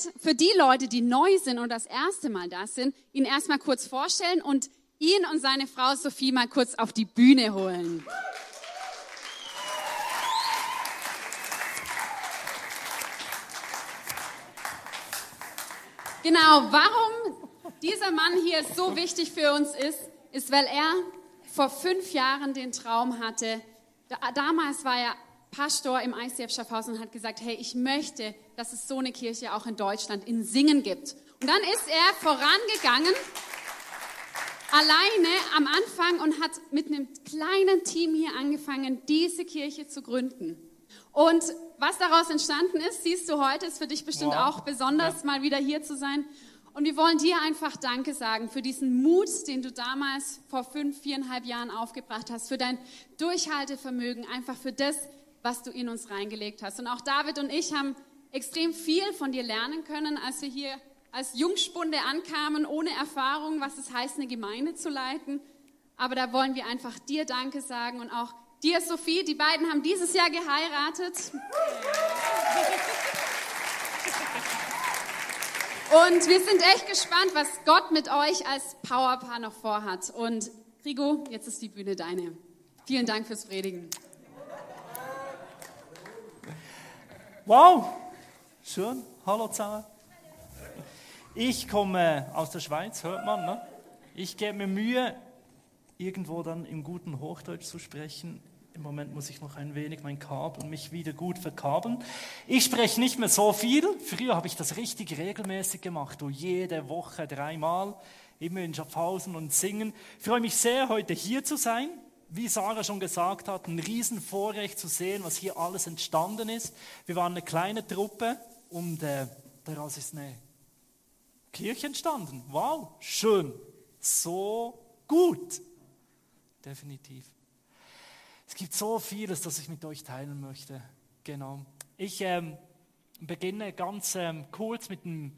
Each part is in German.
vielleicht für die Leute, die neu sind und das erste Mal da sind, ihn erstmal kurz vorstellen und ihn und seine Frau Sophie mal kurz auf die Bühne holen. Genau, warum dieser Mann hier so wichtig für uns ist, ist, weil er vor fünf Jahren den Traum hatte. damals war er Pastor im ICF Schaffhausen hat gesagt, hey, ich möchte, dass es so eine Kirche auch in Deutschland in Singen gibt. Und dann ist er vorangegangen, alleine am Anfang und hat mit einem kleinen Team hier angefangen, diese Kirche zu gründen. Und was daraus entstanden ist, siehst du heute, ist für dich bestimmt wow. auch besonders, ja. mal wieder hier zu sein. Und wir wollen dir einfach Danke sagen für diesen Mut, den du damals vor fünf, viereinhalb Jahren aufgebracht hast, für dein Durchhaltevermögen, einfach für das, was du in uns reingelegt hast. Und auch David und ich haben extrem viel von dir lernen können, als wir hier als Jungspunde ankamen, ohne Erfahrung, was es heißt, eine Gemeinde zu leiten. Aber da wollen wir einfach dir Danke sagen und auch dir, Sophie. Die beiden haben dieses Jahr geheiratet. Und wir sind echt gespannt, was Gott mit euch als Powerpaar noch vorhat. Und Rigo, jetzt ist die Bühne deine. Vielen Dank fürs Predigen. Wow, schön. Hallo zusammen. Ich komme aus der Schweiz, hört man. Ne? Ich gebe mir Mühe, irgendwo dann im guten Hochdeutsch zu sprechen. Im Moment muss ich noch ein wenig mein Kabel mich wieder gut verkabeln. Ich spreche nicht mehr so viel. Früher habe ich das richtig regelmäßig gemacht, du jede Woche dreimal, immer in Schaffhausen und singen. Ich freue mich sehr, heute hier zu sein wie Sarah schon gesagt hat, ein Riesenvorrecht zu sehen, was hier alles entstanden ist. Wir waren eine kleine Truppe und äh, daraus ist eine Kirche entstanden. Wow, schön. So gut. Definitiv. Es gibt so vieles, das ich mit euch teilen möchte. Genau. Ich ähm, beginne ganz ähm, kurz mit einem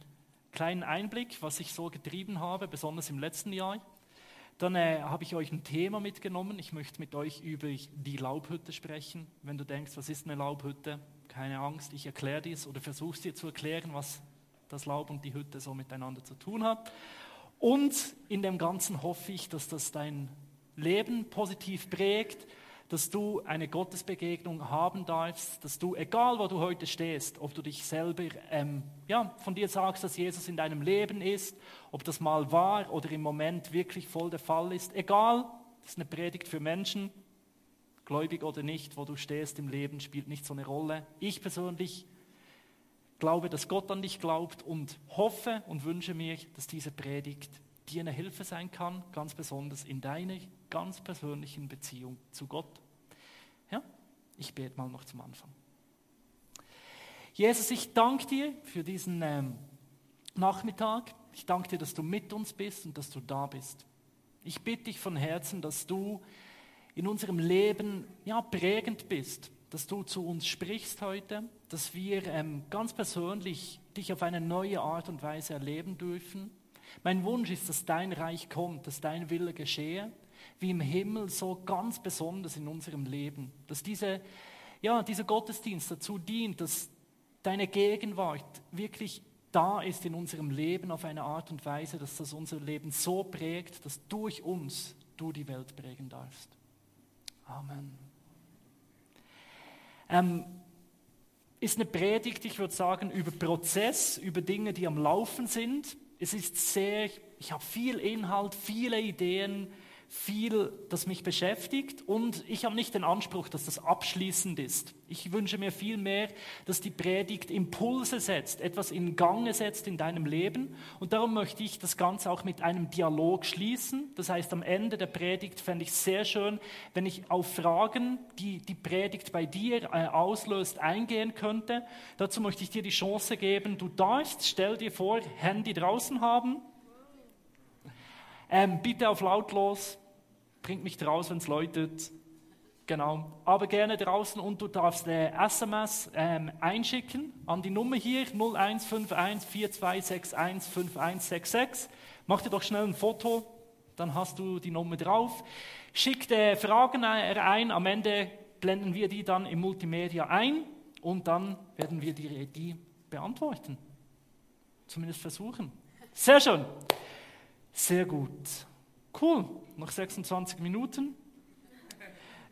kleinen Einblick, was ich so getrieben habe, besonders im letzten Jahr. Dann äh, habe ich euch ein Thema mitgenommen. Ich möchte mit euch über die Laubhütte sprechen. Wenn du denkst, was ist eine Laubhütte? Keine Angst, ich erkläre dies oder versuche dir zu erklären, was das Laub und die Hütte so miteinander zu tun hat. Und in dem Ganzen hoffe ich, dass das dein Leben positiv prägt dass du eine Gottesbegegnung haben darfst, dass du, egal wo du heute stehst, ob du dich selber ähm, ja, von dir sagst, dass Jesus in deinem Leben ist, ob das mal war oder im Moment wirklich voll der Fall ist, egal, das ist eine Predigt für Menschen, gläubig oder nicht, wo du stehst im Leben, spielt nicht so eine Rolle. Ich persönlich glaube, dass Gott an dich glaubt und hoffe und wünsche mir, dass diese Predigt dir eine Hilfe sein kann, ganz besonders in deiner ganz persönlichen Beziehung zu Gott. Ja? Ich bete mal noch zum Anfang. Jesus, ich danke dir für diesen ähm, Nachmittag. Ich danke dir, dass du mit uns bist und dass du da bist. Ich bitte dich von Herzen, dass du in unserem Leben ja, prägend bist, dass du zu uns sprichst heute, dass wir ähm, ganz persönlich dich auf eine neue Art und Weise erleben dürfen. Mein Wunsch ist, dass dein Reich kommt, dass dein Wille geschehe wie im Himmel, so ganz besonders in unserem Leben. Dass diese, ja, dieser Gottesdienst dazu dient, dass deine Gegenwart wirklich da ist in unserem Leben auf eine Art und Weise, dass das unser Leben so prägt, dass durch uns du die Welt prägen darfst. Amen. Ähm, ist eine Predigt, ich würde sagen, über Prozess, über Dinge, die am Laufen sind. Es ist sehr, ich habe viel Inhalt, viele Ideen, viel, das mich beschäftigt und ich habe nicht den Anspruch, dass das abschließend ist. Ich wünsche mir vielmehr, dass die Predigt Impulse setzt, etwas in Gange setzt in deinem Leben und darum möchte ich das Ganze auch mit einem Dialog schließen. Das heißt, am Ende der Predigt fände ich sehr schön, wenn ich auf Fragen, die die Predigt bei dir äh, auslöst, eingehen könnte. Dazu möchte ich dir die Chance geben, du darfst, stell dir vor, Handy draußen haben, ähm, bitte auf lautlos, bringt mich raus, wenn es läutet. Genau. Aber gerne draußen und du darfst eine SMS ähm, einschicken an die Nummer hier 0151 4261 5166. Mach dir doch schnell ein Foto, dann hast du die Nummer drauf. Schick die Fragen ein, am Ende blenden wir die dann im Multimedia ein und dann werden wir die, die beantworten. Zumindest versuchen. Sehr schön. Sehr gut. Cool. Noch 26 Minuten.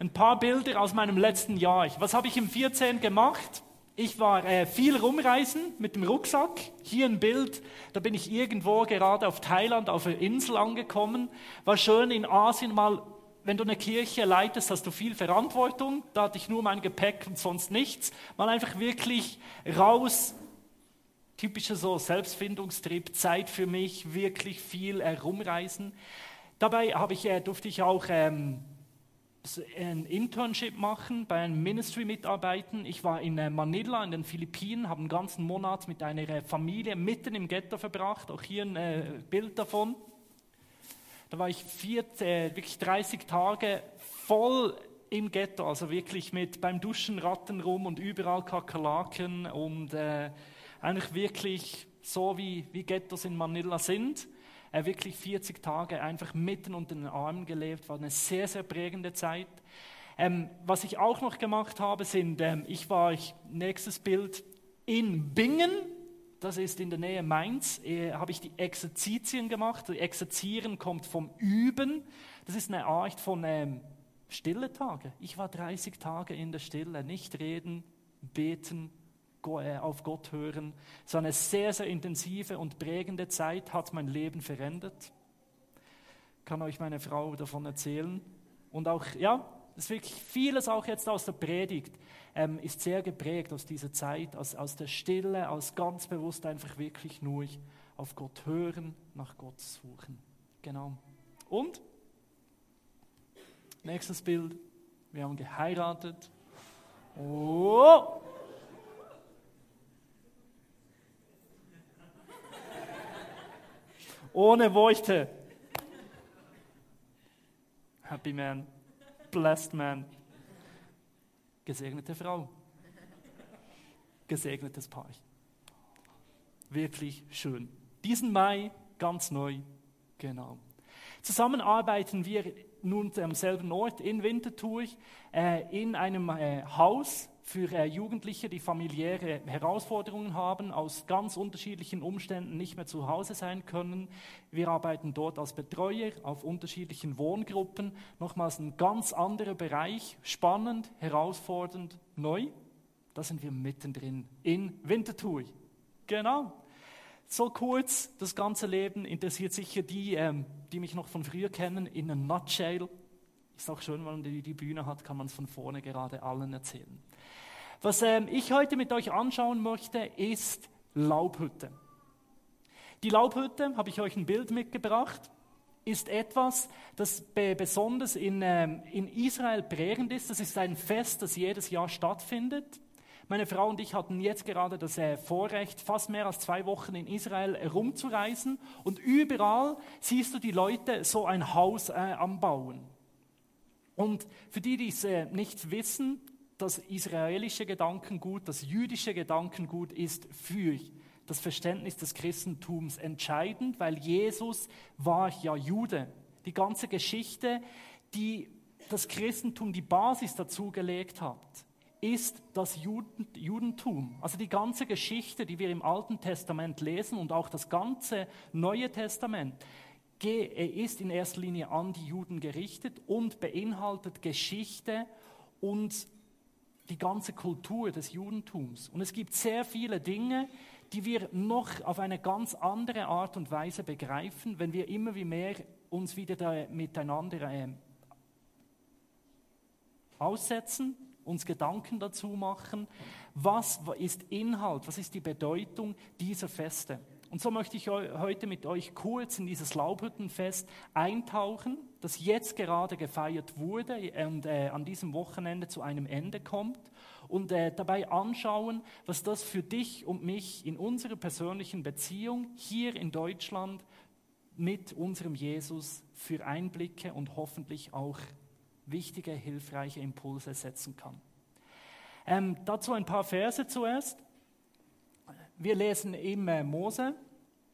Ein paar Bilder aus meinem letzten Jahr. Was habe ich im 14 gemacht? Ich war äh, viel rumreisen mit dem Rucksack. Hier ein Bild, da bin ich irgendwo gerade auf Thailand auf einer Insel angekommen. War schön in Asien mal, wenn du eine Kirche leitest, hast du viel Verantwortung. Da hatte ich nur mein Gepäck und sonst nichts. Mal einfach wirklich raus, typischer so Selbstfindungstrip, Zeit für mich, wirklich viel herumreisen. Dabei habe ich, äh, durfte ich auch ähm, ein Internship machen, bei einem Ministry mitarbeiten. Ich war in äh, Manila in den Philippinen, habe einen ganzen Monat mit einer äh, Familie mitten im Ghetto verbracht, auch hier ein Bild davon. Da war ich vier, wirklich 30 Tage voll im Ghetto, also wirklich mit beim Duschen Ratten rum und überall Kakerlaken und äh, eigentlich wirklich so wie, wie Ghettos in Manila sind äh, wirklich 40 Tage einfach mitten unter den Armen gelebt, war eine sehr, sehr prägende Zeit. Ähm, was ich auch noch gemacht habe, sind, ähm, ich war, ich, nächstes Bild, in Bingen, das ist in der Nähe Mainz, äh, habe ich die Exerzitien gemacht. Die Exerzieren kommt vom Üben. Das ist eine Art von ähm, Stille Tage. Ich war 30 Tage in der Stille, nicht reden, beten, auf Gott hören. So eine sehr, sehr intensive und prägende Zeit hat mein Leben verändert. Kann euch meine Frau davon erzählen. Und auch, ja, das ist wirklich vieles auch jetzt aus der Predigt, ähm, ist sehr geprägt aus dieser Zeit, aus, aus der Stille, aus ganz bewusst einfach wirklich nur auf Gott hören, nach Gott suchen. Genau. Und, nächstes Bild, wir haben geheiratet. Oh, ohne Worte. Happy man, blessed man, gesegnete Frau, gesegnetes Paar. Wirklich schön. Diesen Mai ganz neu, genau. Zusammen arbeiten wir nun am selben Ort in Winterthur äh, in einem äh, Haus für äh, Jugendliche, die familiäre Herausforderungen haben, aus ganz unterschiedlichen Umständen nicht mehr zu Hause sein können. Wir arbeiten dort als Betreuer auf unterschiedlichen Wohngruppen. Nochmals ein ganz anderer Bereich, spannend, herausfordernd, neu. Da sind wir mittendrin in Winterthur. Genau. So kurz, das ganze Leben interessiert sicher die, ähm, die mich noch von früher kennen, in a nutshell. Ist auch schön, wenn man die, Bühne hat, kann man es von vorne gerade allen erzählen. Was ähm, ich heute mit euch anschauen möchte, ist Laubhütte. Die Laubhütte, habe ich euch ein Bild mitgebracht, ist etwas, das besonders in, ähm, in Israel prägend ist. Das ist ein Fest, das jedes Jahr stattfindet. Meine Frau und ich hatten jetzt gerade das äh, Vorrecht, fast mehr als zwei Wochen in Israel herumzureisen. Und überall siehst du die Leute so ein Haus äh, am Bauen. Und für die, die es äh, nicht wissen, das israelische Gedankengut, das jüdische Gedankengut ist für das Verständnis des Christentums entscheidend, weil Jesus war ja Jude. Die ganze Geschichte, die das Christentum die Basis dazu gelegt hat, ist das Judentum. Also die ganze Geschichte, die wir im Alten Testament lesen und auch das ganze Neue Testament, ist in erster Linie an die Juden gerichtet und beinhaltet Geschichte und die ganze Kultur des Judentums. Und es gibt sehr viele Dinge, die wir noch auf eine ganz andere Art und Weise begreifen, wenn wir immer wie mehr uns wieder miteinander äh, aussetzen, uns Gedanken dazu machen, was ist Inhalt, was ist die Bedeutung dieser Feste. Und so möchte ich heute mit euch kurz in dieses Laubhüttenfest eintauchen, das jetzt gerade gefeiert wurde und äh, an diesem Wochenende zu einem Ende kommt und äh, dabei anschauen, was das für dich und mich in unserer persönlichen Beziehung hier in Deutschland mit unserem Jesus für Einblicke und hoffentlich auch wichtige, hilfreiche Impulse setzen kann. Ähm, dazu ein paar Verse zuerst. Wir lesen im Mose,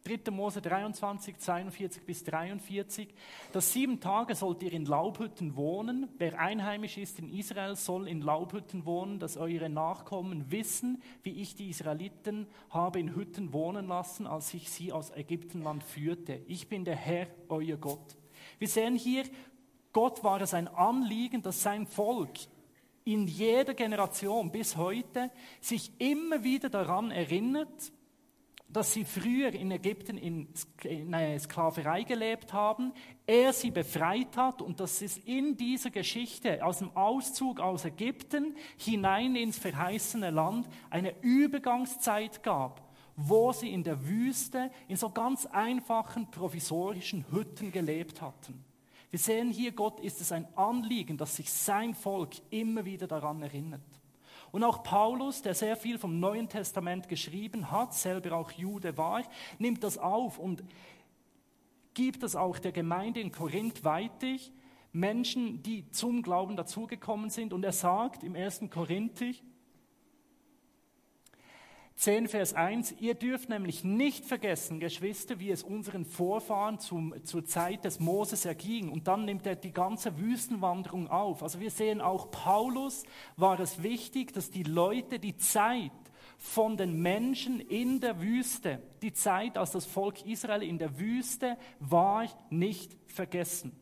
3. Mose 23, 42 bis 43, dass sieben Tage sollt ihr in Laubhütten wohnen. Wer einheimisch ist in Israel, soll in Laubhütten wohnen, dass eure Nachkommen wissen, wie ich die Israeliten habe in Hütten wohnen lassen, als ich sie aus Ägyptenland führte. Ich bin der Herr, euer Gott. Wir sehen hier, Gott war es ein Anliegen, dass sein Volk in jeder Generation bis heute sich immer wieder daran erinnert, dass sie früher in Ägypten in, in Sklaverei gelebt haben, er sie befreit hat und dass es in dieser Geschichte aus dem Auszug aus Ägypten hinein ins verheißene Land eine Übergangszeit gab, wo sie in der Wüste in so ganz einfachen provisorischen Hütten gelebt hatten. Wir sehen hier, Gott ist es ein Anliegen, dass sich sein Volk immer wieder daran erinnert. Und auch Paulus, der sehr viel vom Neuen Testament geschrieben hat, selber auch Jude war, nimmt das auf und gibt das auch der Gemeinde in Korinth weiter. Menschen, die zum Glauben dazugekommen sind. Und er sagt im 1. Korinther, 10, Vers 1, ihr dürft nämlich nicht vergessen, Geschwister, wie es unseren Vorfahren zum, zur Zeit des Moses erging. Und dann nimmt er die ganze Wüstenwanderung auf. Also wir sehen auch Paulus war es wichtig, dass die Leute die Zeit von den Menschen in der Wüste, die Zeit, als das Volk Israel in der Wüste war, nicht vergessen.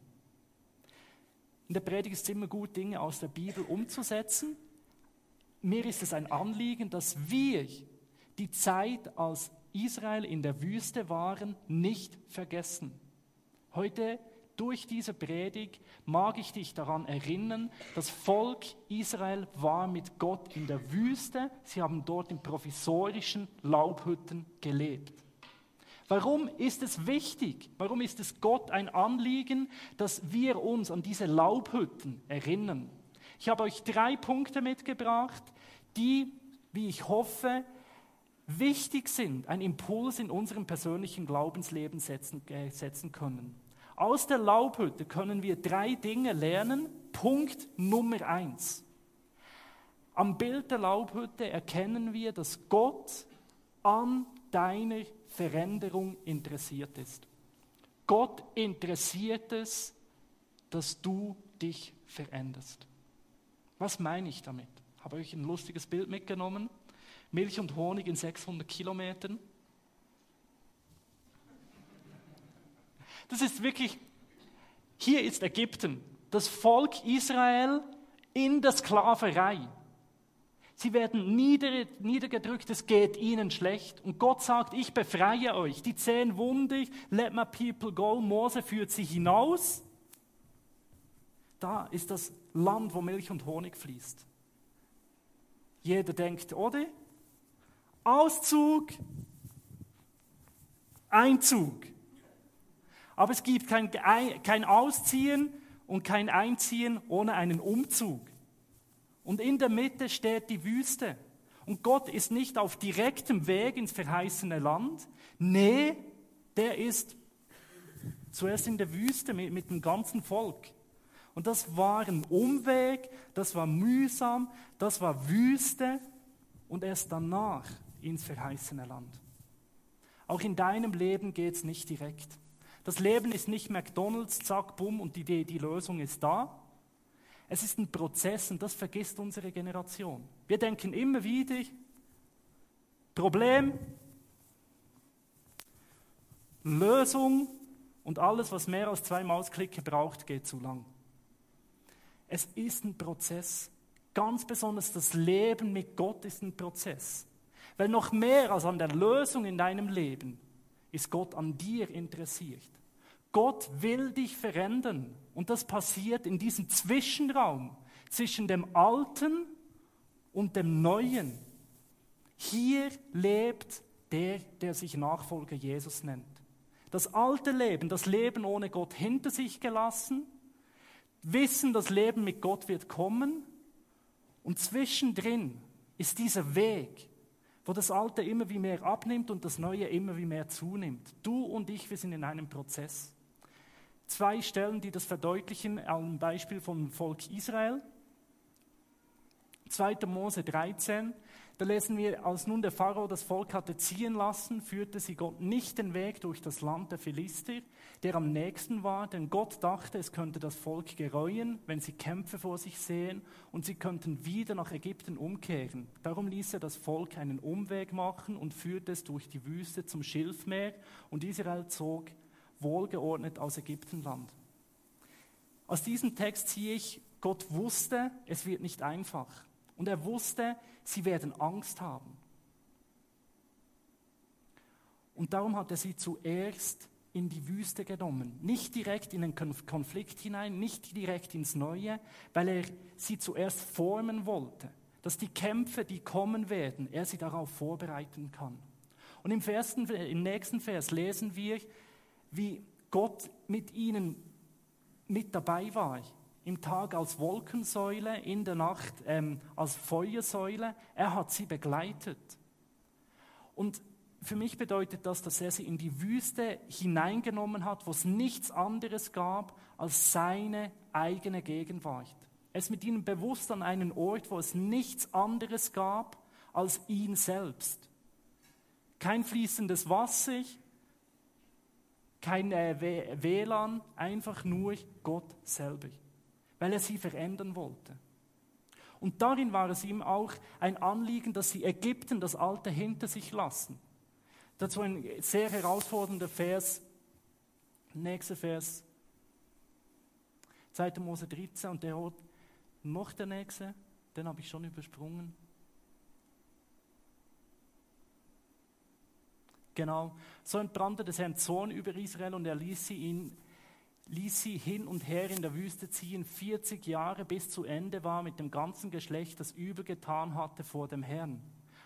In der Predigt ist es immer gut, Dinge aus der Bibel umzusetzen. Mir ist es ein Anliegen, dass wir die Zeit, als Israel in der Wüste waren, nicht vergessen. Heute durch diese Predigt mag ich dich daran erinnern, das Volk Israel war mit Gott in der Wüste. Sie haben dort in provisorischen Laubhütten gelebt. Warum ist es wichtig? Warum ist es Gott ein Anliegen, dass wir uns an diese Laubhütten erinnern? Ich habe euch drei Punkte mitgebracht, die, wie ich hoffe, wichtig sind, ein Impuls in unserem persönlichen Glaubensleben setzen, äh, setzen können. Aus der Laubhütte können wir drei Dinge lernen. Punkt Nummer eins. Am Bild der Laubhütte erkennen wir, dass Gott an deiner Veränderung interessiert ist. Gott interessiert es, dass du dich veränderst. Was meine ich damit? Habe ich ein lustiges Bild mitgenommen? Milch und Honig in 600 Kilometern. Das ist wirklich, hier ist Ägypten, das Volk Israel in der Sklaverei. Sie werden nieder, niedergedrückt, es geht ihnen schlecht. Und Gott sagt, ich befreie euch. Die zehn Wunder, let my people go. Mose führt sie hinaus. Da ist das Land, wo Milch und Honig fließt. Jeder denkt, oder? Auszug, Einzug. Aber es gibt kein, kein Ausziehen und kein Einziehen ohne einen Umzug. Und in der Mitte steht die Wüste. Und Gott ist nicht auf direktem Weg ins verheißene Land. Nee, der ist zuerst in der Wüste mit, mit dem ganzen Volk. Und das war ein Umweg, das war mühsam, das war Wüste. Und erst danach ins verheißene Land. Auch in deinem Leben geht es nicht direkt. Das Leben ist nicht McDonald's, zack, bumm und die, die Lösung ist da. Es ist ein Prozess und das vergisst unsere Generation. Wir denken immer wieder, Problem, Lösung und alles, was mehr als zwei Mausklicke braucht, geht zu lang. Es ist ein Prozess. Ganz besonders das Leben mit Gott ist ein Prozess. Weil noch mehr als an der Lösung in deinem Leben ist Gott an dir interessiert. Gott will dich verändern und das passiert in diesem Zwischenraum zwischen dem Alten und dem Neuen. Hier lebt der, der sich Nachfolger Jesus nennt. Das alte Leben, das Leben ohne Gott hinter sich gelassen, wissen, das Leben mit Gott wird kommen und zwischendrin ist dieser Weg, wo das Alte immer wie mehr abnimmt und das Neue immer wie mehr zunimmt. Du und ich, wir sind in einem Prozess. Zwei Stellen, die das verdeutlichen, am Beispiel vom Volk Israel. 2. Mose 13, da lesen wir, als nun der Pharao das Volk hatte ziehen lassen, führte sie Gott nicht den Weg durch das Land der Philister, der am nächsten war, denn Gott dachte, es könnte das Volk gereuen, wenn sie Kämpfe vor sich sehen und sie könnten wieder nach Ägypten umkehren. Darum ließ er das Volk einen Umweg machen und führte es durch die Wüste zum Schilfmeer und Israel zog wohlgeordnet aus Ägyptenland. Aus diesem Text ziehe ich, Gott wusste, es wird nicht einfach. Und er wusste, sie werden Angst haben. Und darum hat er sie zuerst in die Wüste genommen. Nicht direkt in den Konflikt hinein, nicht direkt ins Neue, weil er sie zuerst formen wollte, dass die Kämpfe, die kommen werden, er sie darauf vorbereiten kann. Und im, ersten, im nächsten Vers lesen wir, wie Gott mit ihnen mit dabei war im Tag als Wolkensäule, in der Nacht ähm, als Feuersäule. Er hat sie begleitet. Und für mich bedeutet das, dass er sie in die Wüste hineingenommen hat, wo es nichts anderes gab als seine eigene Gegenwart. Er ist mit ihnen bewusst an einen Ort, wo es nichts anderes gab als ihn selbst. Kein fließendes Wasser, kein äh, WLAN, einfach nur Gott selber weil er sie verändern wollte. Und darin war es ihm auch ein Anliegen, dass sie Ägypten, das Alte, hinter sich lassen. Dazu ein sehr herausfordernder Vers, nächster Vers, 2. Mose 13 und der Ort, noch der nächste, den habe ich schon übersprungen. Genau, so entbrannte des Herrn Zorn über Israel und er ließ sie ihn ließ sie hin und her in der Wüste ziehen, 40 Jahre bis zu Ende war mit dem ganzen Geschlecht, das übergetan hatte vor dem Herrn.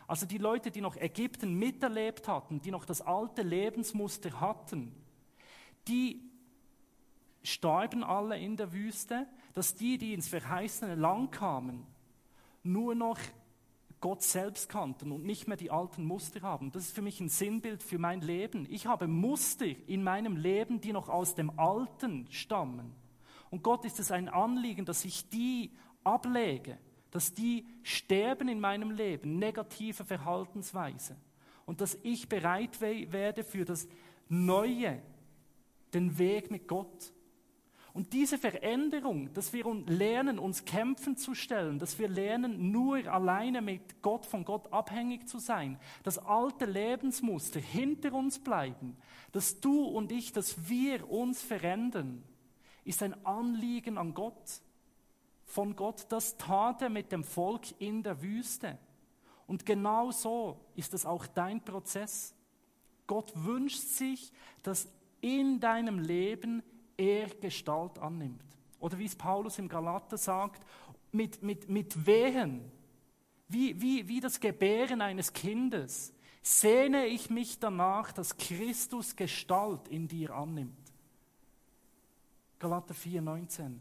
Also die Leute, die noch Ägypten miterlebt hatten, die noch das alte Lebensmuster hatten, die starben alle in der Wüste, dass die, die ins verheißene Land kamen, nur noch Gott selbst kannten und nicht mehr die alten Muster haben. Das ist für mich ein Sinnbild für mein Leben. Ich habe Muster in meinem Leben, die noch aus dem Alten stammen. Und Gott ist es ein Anliegen, dass ich die ablege, dass die sterben in meinem Leben, negative Verhaltensweise. Und dass ich bereit werde für das Neue, den Weg mit Gott. Und diese Veränderung, dass wir lernen, uns kämpfen zu stellen, dass wir lernen, nur alleine mit Gott, von Gott abhängig zu sein, dass alte Lebensmuster hinter uns bleiben, dass du und ich, dass wir uns verändern, ist ein Anliegen an Gott. Von Gott, das tat er mit dem Volk in der Wüste. Und genau so ist es auch dein Prozess. Gott wünscht sich, dass in deinem Leben er Gestalt annimmt. Oder wie es Paulus im Galater sagt, mit, mit, mit Wehen, wie, wie, wie das Gebären eines Kindes, sehne ich mich danach, dass Christus Gestalt in dir annimmt. Galater 4, 19.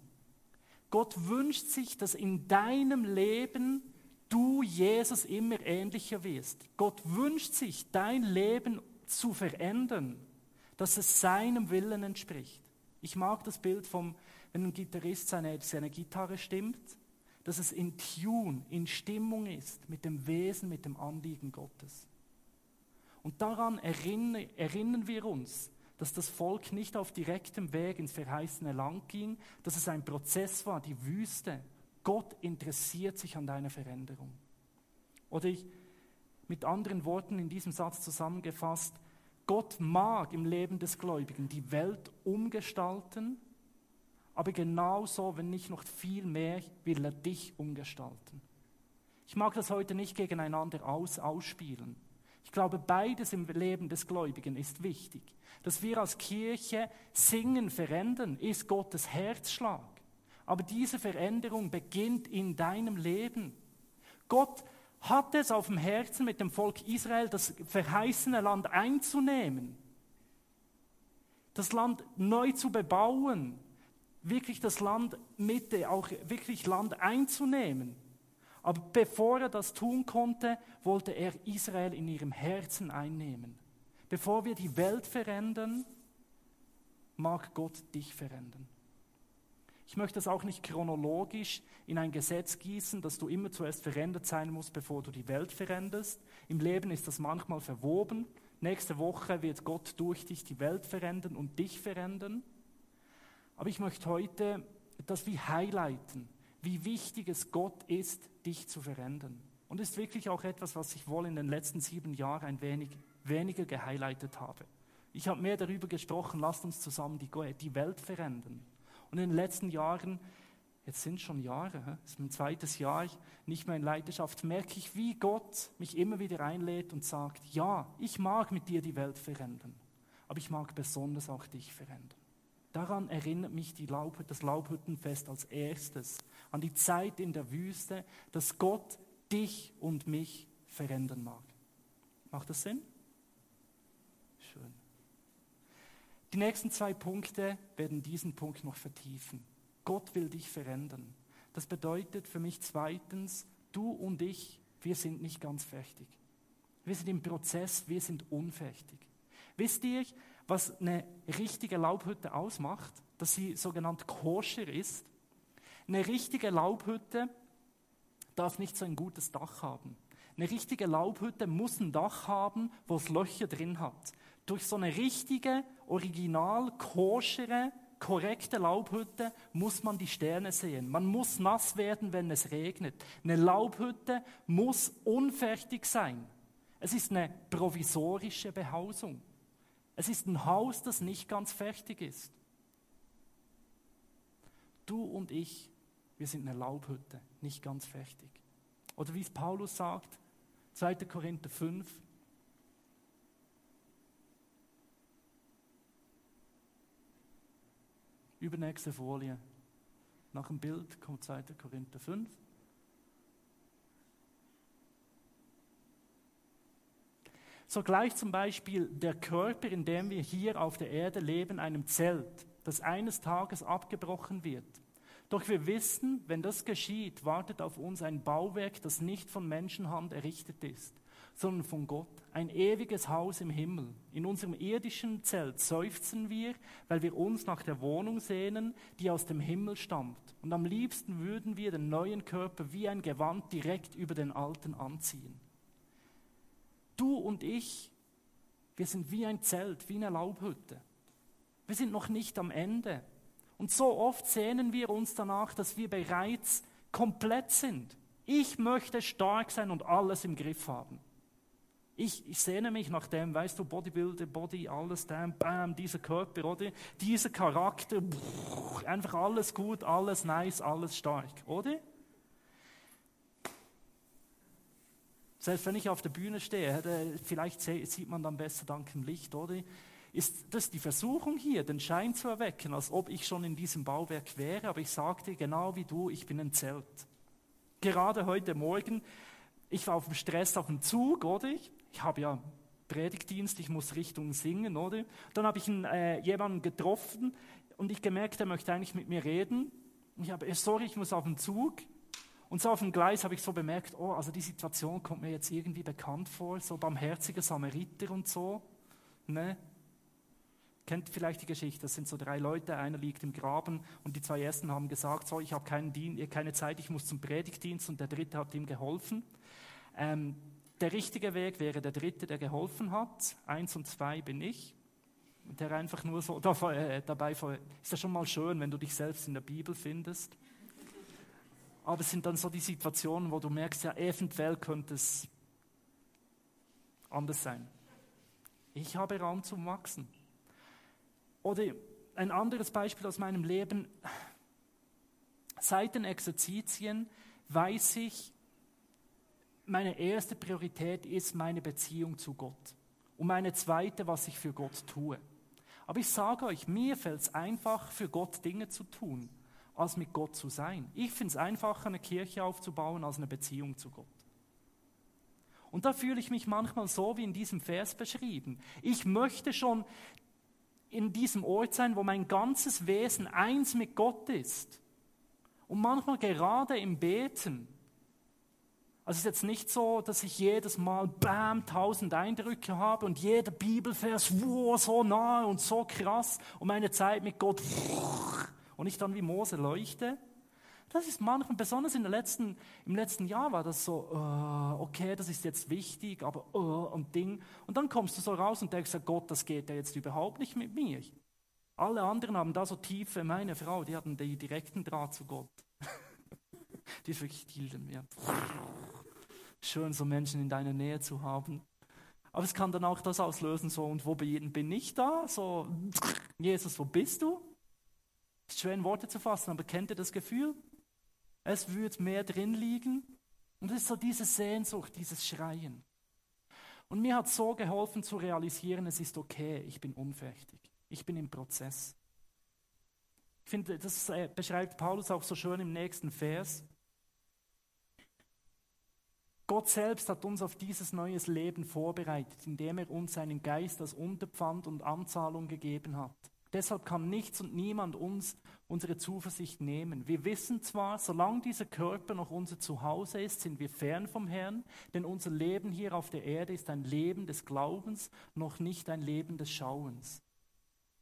Gott wünscht sich, dass in deinem Leben du Jesus immer ähnlicher wirst. Gott wünscht sich, dein Leben zu verändern, dass es seinem Willen entspricht. Ich mag das Bild vom, wenn ein Gitarrist seine, seine Gitarre stimmt, dass es in Tune, in Stimmung ist mit dem Wesen, mit dem Anliegen Gottes. Und daran erinnern, erinnern wir uns, dass das Volk nicht auf direktem Weg ins verheißene Land ging, dass es ein Prozess war, die Wüste. Gott interessiert sich an deiner Veränderung. Oder ich, mit anderen Worten in diesem Satz zusammengefasst, Gott mag im Leben des Gläubigen die Welt umgestalten, aber genauso, wenn nicht noch viel mehr, will er dich umgestalten. Ich mag das heute nicht gegeneinander aus, ausspielen. Ich glaube, beides im Leben des Gläubigen ist wichtig. Dass wir als Kirche singen, verändern, ist Gottes Herzschlag. Aber diese Veränderung beginnt in deinem Leben. Gott hat es auf dem Herzen, mit dem Volk Israel das verheißene Land einzunehmen, das Land neu zu bebauen, wirklich das Land Mitte, auch wirklich Land einzunehmen. Aber bevor er das tun konnte, wollte er Israel in ihrem Herzen einnehmen. Bevor wir die Welt verändern, mag Gott dich verändern. Ich möchte das auch nicht chronologisch in ein Gesetz gießen, dass du immer zuerst verändert sein musst, bevor du die Welt veränderst. Im Leben ist das manchmal verwoben. Nächste Woche wird Gott durch dich die Welt verändern und dich verändern. Aber ich möchte heute das wie highlighten, wie wichtig es Gott ist, dich zu verändern. Und es ist wirklich auch etwas, was ich wohl in den letzten sieben Jahren ein wenig weniger gehighlightet habe. Ich habe mehr darüber gesprochen, lasst uns zusammen die, die Welt verändern. Und in den letzten Jahren, jetzt sind schon Jahre, es ist mein zweites Jahr, nicht mehr in Leidenschaft, merke ich, wie Gott mich immer wieder einlädt und sagt, ja, ich mag mit dir die Welt verändern, aber ich mag besonders auch dich verändern. Daran erinnert mich Laub, das Laubhüttenfest als erstes, an die Zeit in der Wüste, dass Gott dich und mich verändern mag. Macht das Sinn? Schön. Die nächsten zwei Punkte werden diesen Punkt noch vertiefen. Gott will dich verändern. Das bedeutet für mich zweitens, du und ich, wir sind nicht ganz fertig. Wir sind im Prozess, wir sind unfertig. Wisst ihr, was eine richtige Laubhütte ausmacht? Dass sie sogenannt koscher ist. Eine richtige Laubhütte darf nicht so ein gutes Dach haben. Eine richtige Laubhütte muss ein Dach haben, wo es Löcher drin hat. Durch so eine richtige, original, koschere, korrekte Laubhütte muss man die Sterne sehen. Man muss nass werden, wenn es regnet. Eine Laubhütte muss unfertig sein. Es ist eine provisorische Behausung. Es ist ein Haus, das nicht ganz fertig ist. Du und ich, wir sind eine Laubhütte, nicht ganz fertig. Oder wie es Paulus sagt, 2. Korinther 5, Übernächste Folie. Nach dem Bild kommt 2. Korinther 5. So gleich zum Beispiel der Körper, in dem wir hier auf der Erde leben, einem Zelt, das eines Tages abgebrochen wird. Doch wir wissen, wenn das geschieht, wartet auf uns ein Bauwerk, das nicht von Menschenhand errichtet ist sondern von Gott. Ein ewiges Haus im Himmel. In unserem irdischen Zelt seufzen wir, weil wir uns nach der Wohnung sehnen, die aus dem Himmel stammt. Und am liebsten würden wir den neuen Körper wie ein Gewand direkt über den alten anziehen. Du und ich, wir sind wie ein Zelt, wie eine Laubhütte. Wir sind noch nicht am Ende. Und so oft sehnen wir uns danach, dass wir bereits komplett sind. Ich möchte stark sein und alles im Griff haben. Ich, ich sehne mich nach dem, weißt du, Bodybuilder, Body, alles, damn, bam, dieser Körper, oder? Dieser Charakter, pff, einfach alles gut, alles nice, alles stark, oder? Selbst wenn ich auf der Bühne stehe, vielleicht sieht man dann besser dank dem Licht, oder? Ist das die Versuchung hier, den Schein zu erwecken, als ob ich schon in diesem Bauwerk wäre, aber ich sagte genau wie du, ich bin ein Zelt. Gerade heute Morgen, ich war auf dem Stress auf dem Zug, oder? Habe ja Predigtdienst, ich muss Richtung singen, oder? Dann habe ich einen, äh, jemanden getroffen und ich gemerkt, er möchte eigentlich mit mir reden. Und ich habe, äh, sorry, ich muss auf den Zug. Und so auf dem Gleis habe ich so bemerkt, oh, also die Situation kommt mir jetzt irgendwie bekannt vor, so barmherziger Samariter und so. Ne? Kennt vielleicht die Geschichte, das sind so drei Leute, einer liegt im Graben und die zwei ersten haben gesagt, so, ich habe keine Zeit, ich muss zum Predigtdienst und der dritte hat ihm geholfen. Ähm, der richtige Weg wäre der dritte, der geholfen hat. Eins und zwei bin ich. Der einfach nur so äh, dabei, ist ja schon mal schön, wenn du dich selbst in der Bibel findest. Aber es sind dann so die Situationen, wo du merkst, ja, eventuell könnte es anders sein. Ich habe Raum zum Wachsen. Oder ein anderes Beispiel aus meinem Leben. Seit den Exerzitien weiß ich, meine erste Priorität ist meine Beziehung zu Gott. Und meine zweite, was ich für Gott tue. Aber ich sage euch, mir fällt es einfach, für Gott Dinge zu tun, als mit Gott zu sein. Ich finde es einfacher, eine Kirche aufzubauen, als eine Beziehung zu Gott. Und da fühle ich mich manchmal so wie in diesem Vers beschrieben. Ich möchte schon in diesem Ort sein, wo mein ganzes Wesen eins mit Gott ist. Und manchmal gerade im Beten also es ist jetzt nicht so, dass ich jedes Mal bam, tausend Eindrücke habe und jeder Bibelvers, wow, so nahe und so krass und meine Zeit mit Gott und ich dann wie Mose leuchte, das ist manchmal, besonders in der letzten, im letzten Jahr war das so, uh, okay, das ist jetzt wichtig, aber uh, und Ding. Und dann kommst du so raus und denkst, Gott, das geht ja jetzt überhaupt nicht mit mir. Alle anderen haben da so tiefe, meine Frau, die hatten den direkten Draht zu Gott. die ist wirklich hielten mir. Schön, so Menschen in deiner Nähe zu haben. Aber es kann dann auch das auslösen, so, und wo bin ich da? So, Jesus, wo bist du? Ist schwer in Worte zu fassen, aber kennt ihr das Gefühl? Es wird mehr drin liegen. Und es ist so diese Sehnsucht, dieses Schreien. Und mir hat so geholfen zu realisieren, es ist okay, ich bin unfertig. Ich bin im Prozess. Ich finde, das äh, beschreibt Paulus auch so schön im nächsten Vers. Gott selbst hat uns auf dieses neues Leben vorbereitet, indem er uns seinen Geist als Unterpfand und Anzahlung gegeben hat. Deshalb kann nichts und niemand uns unsere Zuversicht nehmen. Wir wissen zwar, solange dieser Körper noch unser Zuhause ist, sind wir fern vom Herrn, denn unser Leben hier auf der Erde ist ein Leben des Glaubens, noch nicht ein Leben des Schauens.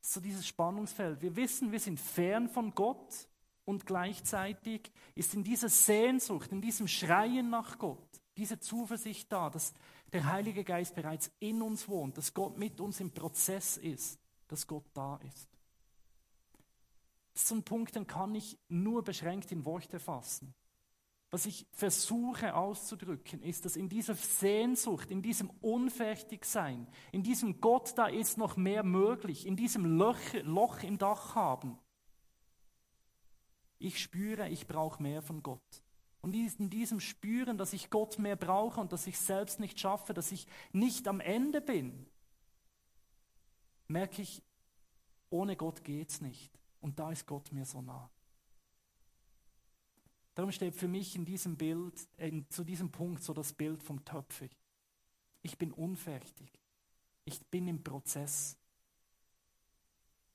So dieses Spannungsfeld. Wir wissen, wir sind fern von Gott und gleichzeitig ist in dieser Sehnsucht, in diesem Schreien nach Gott, diese Zuversicht da, dass der Heilige Geist bereits in uns wohnt, dass Gott mit uns im Prozess ist, dass Gott da ist. Das ist so ein Punkt, kann ich nur beschränkt in Worte fassen. Was ich versuche auszudrücken, ist, dass in dieser Sehnsucht, in diesem Unfertigsein, in diesem Gott, da ist noch mehr möglich, in diesem Loch, Loch im Dach haben, ich spüre, ich brauche mehr von Gott. Und in diesem Spüren, dass ich Gott mehr brauche und dass ich selbst nicht schaffe, dass ich nicht am Ende bin, merke ich, ohne Gott geht's nicht. Und da ist Gott mir so nah. Darum steht für mich in diesem Bild, in, zu diesem Punkt so das Bild vom Töpfer. Ich bin unfertig. Ich bin im Prozess.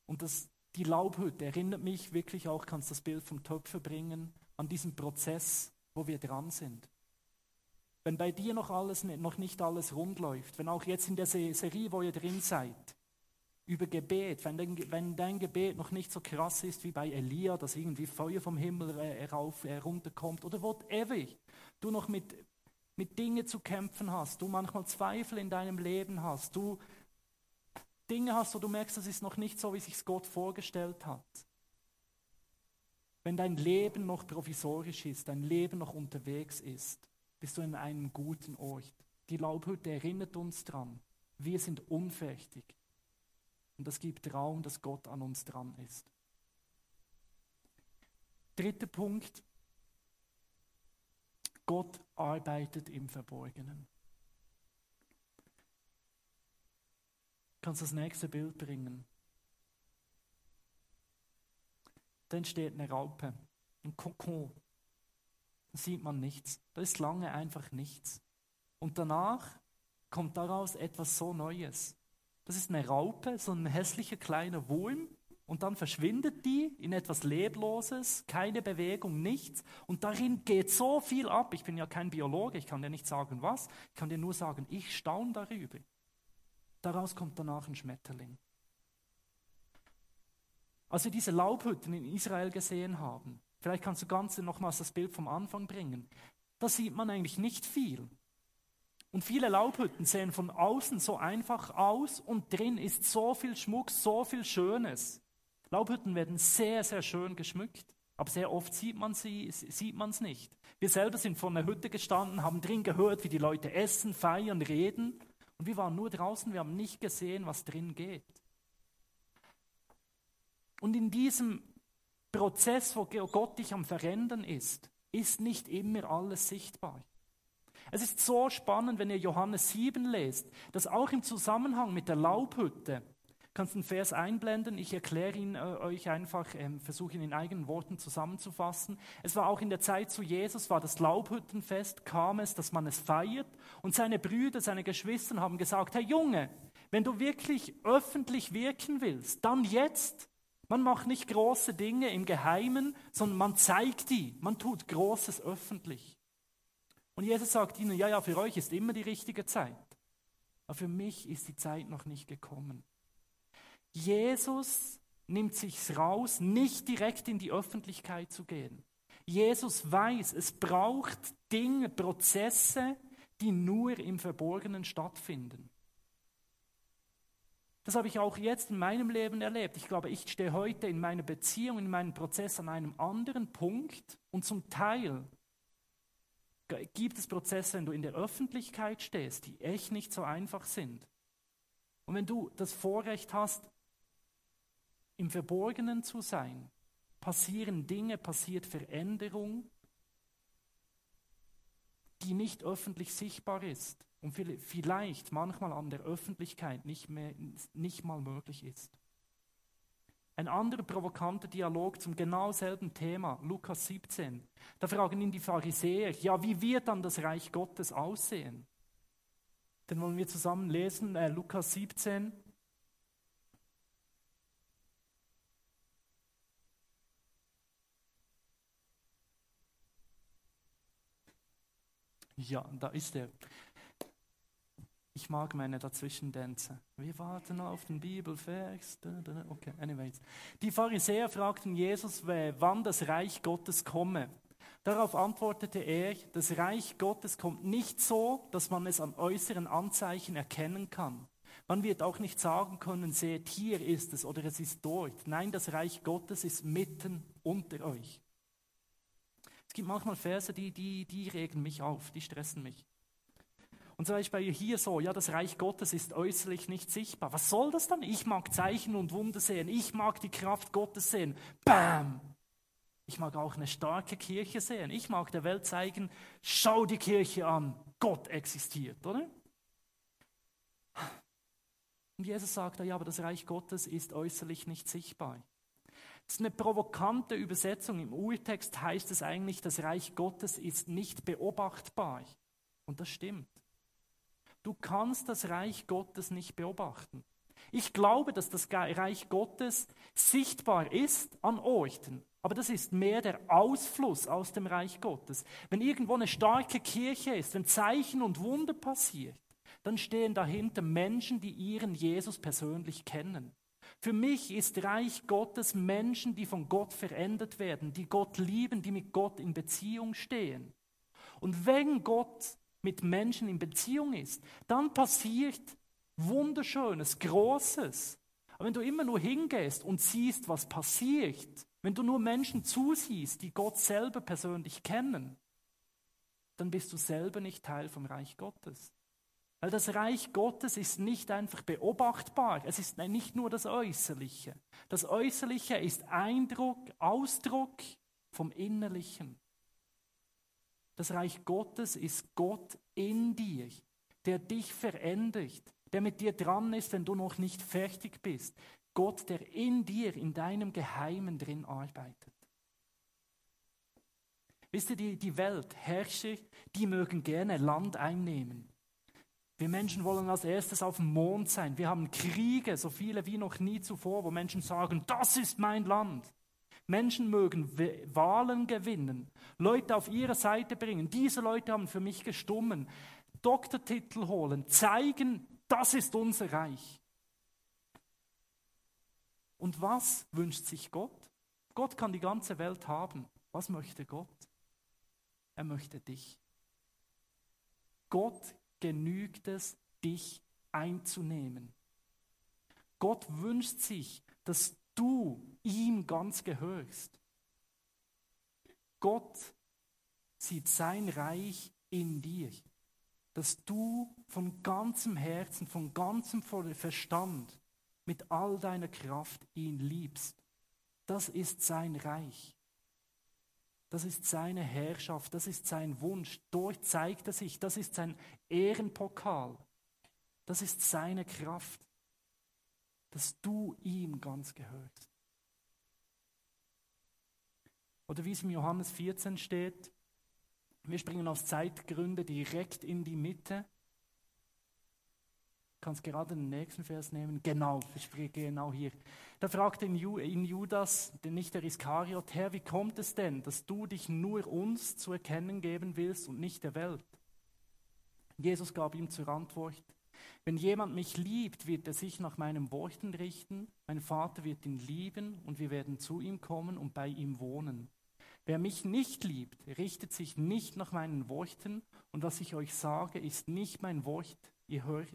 Und das, die Laubhütte erinnert mich wirklich auch, kannst das Bild vom Töpfer bringen, an diesen Prozess, wo wir dran sind. Wenn bei dir noch, alles, noch nicht alles rund läuft, wenn auch jetzt in der Serie, wo ihr drin seid, über Gebet, wenn dein, wenn dein Gebet noch nicht so krass ist wie bei Elia, dass irgendwie Feuer vom Himmel äh, rauf, äh, runterkommt oder whatever, du noch mit, mit Dingen zu kämpfen hast, du manchmal Zweifel in deinem Leben hast, du Dinge hast, wo du merkst, das ist noch nicht so, wie sich Gott vorgestellt hat. Wenn dein Leben noch provisorisch ist, dein Leben noch unterwegs ist, bist du in einem guten Ort. Die Laubhütte erinnert uns dran, wir sind unfertig. Und das gibt Raum, dass Gott an uns dran ist. Dritter Punkt. Gott arbeitet im Verborgenen. Kannst das nächste Bild bringen? Da entsteht eine Raupe, ein Kokon. Da sieht man nichts. Da ist lange einfach nichts. Und danach kommt daraus etwas so Neues. Das ist eine Raupe, so ein hässlicher kleiner Wurm. Und dann verschwindet die in etwas Lebloses, keine Bewegung, nichts. Und darin geht so viel ab. Ich bin ja kein Biologe, ich kann dir nicht sagen was. Ich kann dir nur sagen, ich staune darüber. Daraus kommt danach ein Schmetterling. Als wir diese Laubhütten in Israel gesehen haben, vielleicht kannst du ganz nochmals das Bild vom Anfang bringen, da sieht man eigentlich nicht viel. Und viele Laubhütten sehen von außen so einfach aus und drin ist so viel Schmuck, so viel Schönes. Laubhütten werden sehr, sehr schön geschmückt, aber sehr oft sieht man sie, sieht man es nicht. Wir selber sind vor einer Hütte gestanden, haben drin gehört, wie die Leute essen, feiern, reden und wir waren nur draußen, wir haben nicht gesehen, was drin geht. Und in diesem Prozess, wo Gott dich am Verändern ist, ist nicht immer alles sichtbar. Es ist so spannend, wenn ihr Johannes 7 lest, dass auch im Zusammenhang mit der Laubhütte, kannst du einen Vers einblenden, ich erkläre ihn äh, euch einfach, ähm, versuche ihn in eigenen Worten zusammenzufassen. Es war auch in der Zeit zu Jesus, war das Laubhüttenfest, kam es, dass man es feiert und seine Brüder, seine Geschwister haben gesagt, Herr Junge, wenn du wirklich öffentlich wirken willst, dann jetzt, man macht nicht große Dinge im Geheimen, sondern man zeigt die. Man tut Großes öffentlich. Und Jesus sagt ihnen, ja, ja, für euch ist immer die richtige Zeit. Aber für mich ist die Zeit noch nicht gekommen. Jesus nimmt sich's raus, nicht direkt in die Öffentlichkeit zu gehen. Jesus weiß, es braucht Dinge, Prozesse, die nur im Verborgenen stattfinden. Das habe ich auch jetzt in meinem Leben erlebt. Ich glaube, ich stehe heute in meiner Beziehung, in meinem Prozess an einem anderen Punkt und zum Teil gibt es Prozesse, wenn du in der Öffentlichkeit stehst, die echt nicht so einfach sind. Und wenn du das Vorrecht hast, im Verborgenen zu sein, passieren Dinge, passiert Veränderung, die nicht öffentlich sichtbar ist und vielleicht manchmal an der Öffentlichkeit nicht, mehr, nicht mal möglich ist. Ein anderer provokanter Dialog zum genau selben Thema, Lukas 17. Da fragen ihn die Pharisäer, ja, wie wird dann das Reich Gottes aussehen? Dann wollen wir zusammen lesen, äh, Lukas 17. Ja, da ist er. Ich mag meine Dazwischendänze. Wir warten auf den Bibelvers. Okay, anyways. Die Pharisäer fragten Jesus, wann das Reich Gottes komme. Darauf antwortete er, das Reich Gottes kommt nicht so, dass man es an äußeren Anzeichen erkennen kann. Man wird auch nicht sagen können, seht, hier ist es oder es ist dort. Nein, das Reich Gottes ist mitten unter euch. Es gibt manchmal Verse, die, die, die regen mich auf, die stressen mich. Und zum Beispiel hier so, ja, das Reich Gottes ist äußerlich nicht sichtbar. Was soll das dann? Ich mag Zeichen und Wunder sehen. Ich mag die Kraft Gottes sehen. Bam! Ich mag auch eine starke Kirche sehen. Ich mag der Welt zeigen, schau die Kirche an. Gott existiert, oder? Und Jesus sagt, ja, aber das Reich Gottes ist äußerlich nicht sichtbar. Das ist eine provokante Übersetzung. Im Urtext heißt es eigentlich, das Reich Gottes ist nicht beobachtbar. Und das stimmt. Du kannst das Reich Gottes nicht beobachten. Ich glaube, dass das Reich Gottes sichtbar ist an Orten, aber das ist mehr der Ausfluss aus dem Reich Gottes. Wenn irgendwo eine starke Kirche ist, wenn Zeichen und Wunder passiert, dann stehen dahinter Menschen, die ihren Jesus persönlich kennen. Für mich ist Reich Gottes Menschen, die von Gott verändert werden, die Gott lieben, die mit Gott in Beziehung stehen. Und wenn Gott mit Menschen in Beziehung ist, dann passiert Wunderschönes, Großes. Aber wenn du immer nur hingehst und siehst, was passiert, wenn du nur Menschen zusiehst, die Gott selber persönlich kennen, dann bist du selber nicht Teil vom Reich Gottes. Weil das Reich Gottes ist nicht einfach beobachtbar, es ist nicht nur das Äußerliche. Das Äußerliche ist Eindruck, Ausdruck vom Innerlichen. Das Reich Gottes ist Gott in dir, der dich verändert, der mit dir dran ist, wenn du noch nicht fertig bist. Gott, der in dir, in deinem Geheimen drin arbeitet. Wisst ihr, die, die Welt, Herrscher, die mögen gerne Land einnehmen. Wir Menschen wollen als erstes auf dem Mond sein. Wir haben Kriege, so viele wie noch nie zuvor, wo Menschen sagen, das ist mein Land. Menschen mögen Wahlen gewinnen, Leute auf ihre Seite bringen. Diese Leute haben für mich gestummen. Doktortitel holen, zeigen, das ist unser Reich. Und was wünscht sich Gott? Gott kann die ganze Welt haben. Was möchte Gott? Er möchte dich. Gott genügt es, dich einzunehmen. Gott wünscht sich, dass du ihm ganz gehörst. Gott sieht sein Reich in dir, dass du von ganzem Herzen, von ganzem Verstand, mit all deiner Kraft ihn liebst. Das ist sein Reich. Das ist seine Herrschaft, das ist sein Wunsch. Dort zeigt er sich, das ist sein Ehrenpokal. Das ist seine Kraft, dass du ihm ganz gehörst. Oder wie es im Johannes 14 steht, wir springen aus Zeitgründen direkt in die Mitte. Du kannst gerade den nächsten Vers nehmen. Genau, ich spreche genau hier. Da fragte ihn Judas, nicht der Iskariot, Herr, wie kommt es denn, dass du dich nur uns zu erkennen geben willst und nicht der Welt? Jesus gab ihm zur Antwort, Wenn jemand mich liebt, wird er sich nach meinen Worten richten. Mein Vater wird ihn lieben und wir werden zu ihm kommen und bei ihm wohnen. Wer mich nicht liebt, richtet sich nicht nach meinen Worten und was ich euch sage, ist nicht mein Wort. Ihr hört,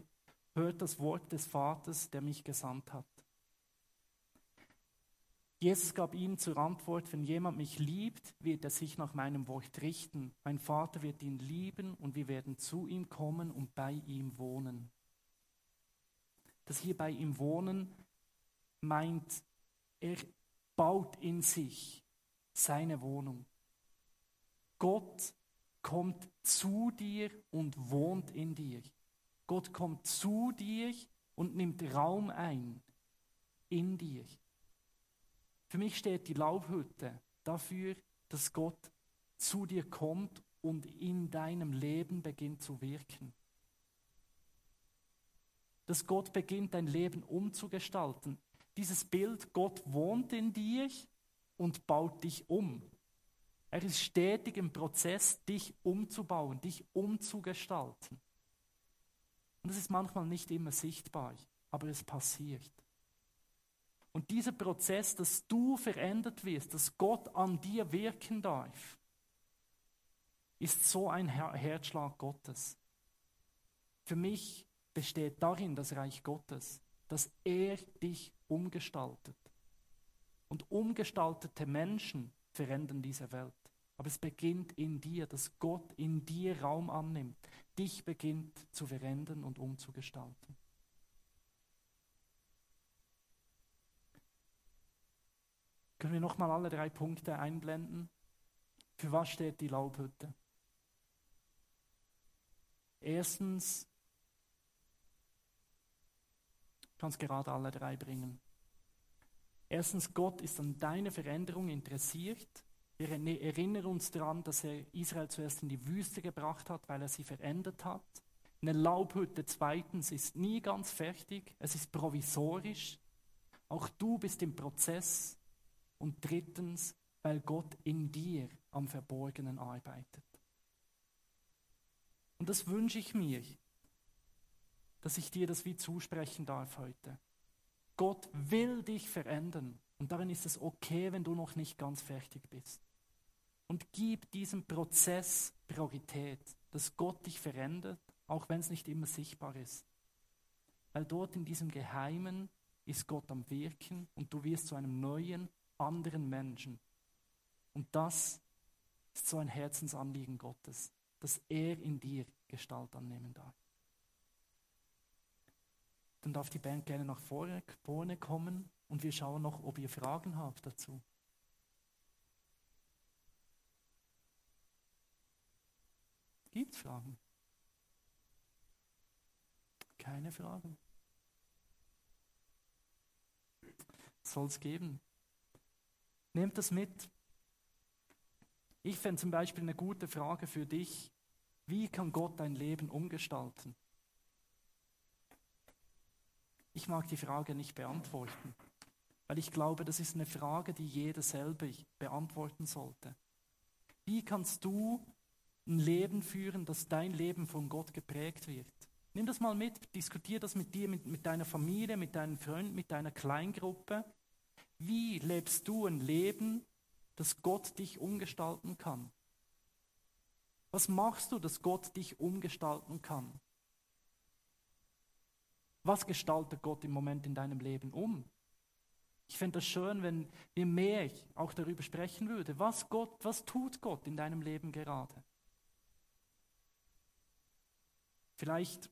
hört das Wort des Vaters, der mich gesandt hat. Jesus gab ihnen zur Antwort, wenn jemand mich liebt, wird er sich nach meinem Wort richten. Mein Vater wird ihn lieben und wir werden zu ihm kommen und bei ihm wohnen. Das hier bei ihm wohnen meint, er baut in sich seine Wohnung. Gott kommt zu dir und wohnt in dir. Gott kommt zu dir und nimmt Raum ein in dir. Für mich steht die Laubhütte dafür, dass Gott zu dir kommt und in deinem Leben beginnt zu wirken. Dass Gott beginnt, dein Leben umzugestalten. Dieses Bild, Gott wohnt in dir und baut dich um. Er ist stetig im Prozess, dich umzubauen, dich umzugestalten. Und das ist manchmal nicht immer sichtbar, aber es passiert. Und dieser Prozess, dass du verändert wirst, dass Gott an dir wirken darf, ist so ein Herzschlag Gottes. Für mich besteht darin das Reich Gottes, dass er dich umgestaltet. Und umgestaltete Menschen verändern diese Welt. Aber es beginnt in dir, dass Gott in dir Raum annimmt, dich beginnt zu verändern und umzugestalten. Können wir nochmal alle drei Punkte einblenden? Für was steht die Laubhütte? Erstens, ich kann es gerade alle drei bringen. Erstens, Gott ist an deiner Veränderung interessiert. Wir ne-, erinnern uns daran, dass er Israel zuerst in die Wüste gebracht hat, weil er sie verändert hat. Eine Laubhütte zweitens ist nie ganz fertig, es ist provisorisch. Auch du bist im Prozess. Und drittens, weil Gott in dir am Verborgenen arbeitet. Und das wünsche ich mir, dass ich dir das wie zusprechen darf heute. Gott will dich verändern und darin ist es okay, wenn du noch nicht ganz fertig bist. Und gib diesem Prozess Priorität, dass Gott dich verändert, auch wenn es nicht immer sichtbar ist. Weil dort in diesem Geheimen ist Gott am Wirken und du wirst zu einem neuen, anderen Menschen. Und das ist so ein Herzensanliegen Gottes, dass er in dir Gestalt annehmen darf. Dann darf die Band gerne nach vorne, kommen und wir schauen noch, ob ihr Fragen habt dazu. Gibt es Fragen? Keine Fragen. Soll es geben. Nehmt das mit. Ich fände zum Beispiel eine gute Frage für dich, wie kann Gott dein Leben umgestalten? Ich mag die Frage nicht beantworten, weil ich glaube, das ist eine Frage, die jeder selber beantworten sollte. Wie kannst du ein Leben führen, dass dein Leben von Gott geprägt wird? Nimm das mal mit, diskutier das mit dir, mit, mit deiner Familie, mit deinen Freunden, mit deiner Kleingruppe. Wie lebst du ein Leben, das Gott dich umgestalten kann? Was machst du, dass Gott dich umgestalten kann? Was gestaltet Gott im Moment in deinem Leben um? Ich fände das schön, wenn wir mehr auch darüber sprechen würden. Was Gott, was tut Gott in deinem Leben gerade? Vielleicht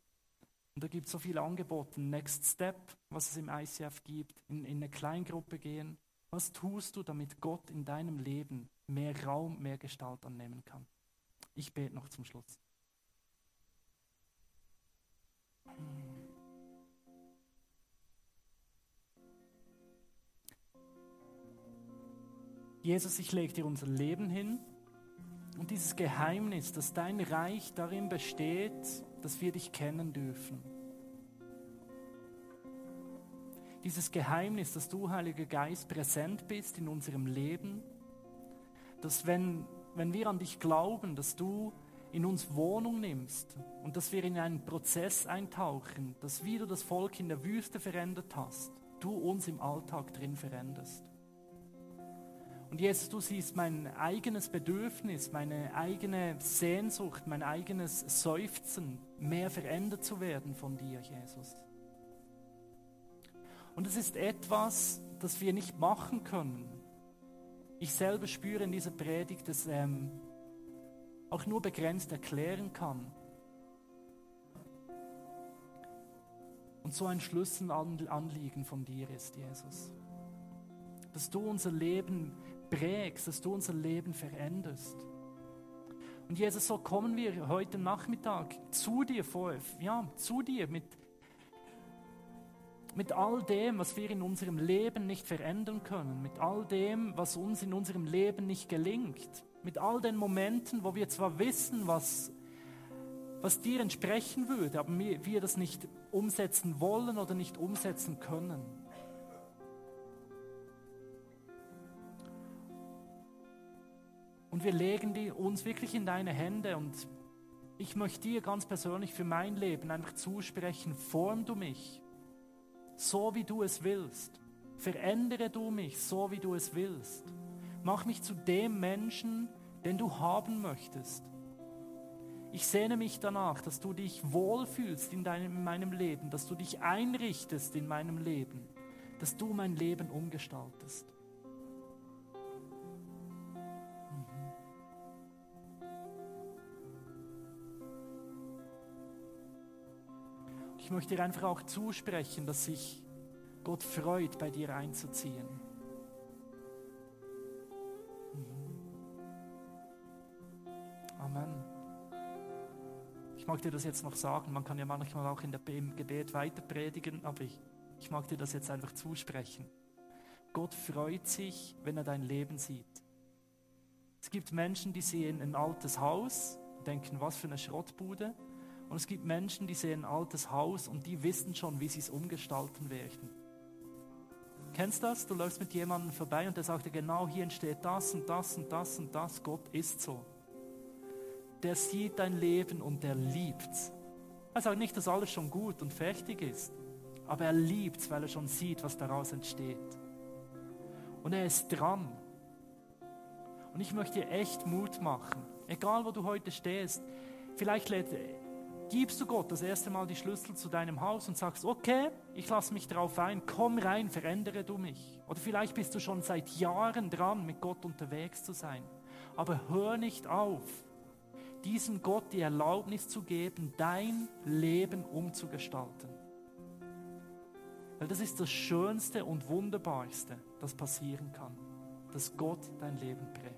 und da gibt es so viele Angebote. Next Step, was es im ICF gibt, in, in eine Kleingruppe gehen. Was tust du, damit Gott in deinem Leben mehr Raum, mehr Gestalt annehmen kann? Ich bete noch zum Schluss. Jesus, ich lege dir unser Leben hin und dieses Geheimnis, dass dein Reich darin besteht, dass wir dich kennen dürfen. Dieses Geheimnis, dass du, Heiliger Geist, präsent bist in unserem Leben, dass wenn, wenn wir an dich glauben, dass du in uns Wohnung nimmst und dass wir in einen Prozess eintauchen, dass wie du das Volk in der Wüste verändert hast, du uns im Alltag drin veränderst. Und Jesus, du siehst mein eigenes Bedürfnis, meine eigene Sehnsucht, mein eigenes Seufzen, mehr verändert zu werden von dir, Jesus. Und es ist etwas, das wir nicht machen können. Ich selber spüre in dieser Predigt, dass ähm, auch nur begrenzt erklären kann. Und so ein Schlüsselanliegen von dir ist, Jesus. Dass du unser Leben prägst, dass du unser Leben veränderst. Und Jesus, so kommen wir heute Nachmittag zu dir vor, ja, zu dir mit, mit all dem, was wir in unserem Leben nicht verändern können, mit all dem, was uns in unserem Leben nicht gelingt mit all den Momenten, wo wir zwar wissen, was, was dir entsprechen würde, aber wir das nicht umsetzen wollen oder nicht umsetzen können. Und wir legen die uns wirklich in deine Hände und ich möchte dir ganz persönlich für mein Leben einfach zusprechen, form du mich, so wie du es willst. Verändere du mich, so wie du es willst. Mach mich zu dem Menschen, den du haben möchtest. Ich sehne mich danach, dass du dich wohlfühlst in, deinem, in meinem Leben, dass du dich einrichtest in meinem Leben, dass du mein Leben umgestaltest. Ich möchte dir einfach auch zusprechen, dass sich Gott freut, bei dir einzuziehen. Amen. Ich mag dir das jetzt noch sagen, man kann ja manchmal auch in der, im Gebet weiter predigen, aber ich, ich mag dir das jetzt einfach zusprechen. Gott freut sich, wenn er dein Leben sieht. Es gibt Menschen, die sehen ein altes Haus, denken, was für eine Schrottbude. Und es gibt Menschen, die sehen ein altes Haus und die wissen schon, wie sie es umgestalten werden. Kennst du das? Du läufst mit jemandem vorbei und der sagt dir, genau hier entsteht das und das und das und das. Gott ist so der sieht dein Leben und der liebt's. Er sagt nicht, dass alles schon gut und fertig ist, aber er liebt's, weil er schon sieht, was daraus entsteht. Und er ist dran. Und ich möchte dir echt Mut machen, egal wo du heute stehst. Vielleicht gibst du Gott das erste Mal die Schlüssel zu deinem Haus und sagst, okay, ich lasse mich drauf ein, komm rein, verändere du mich. Oder vielleicht bist du schon seit Jahren dran, mit Gott unterwegs zu sein. Aber hör nicht auf diesem Gott die Erlaubnis zu geben, dein Leben umzugestalten. Weil das ist das Schönste und Wunderbarste, das passieren kann, dass Gott dein Leben prägt.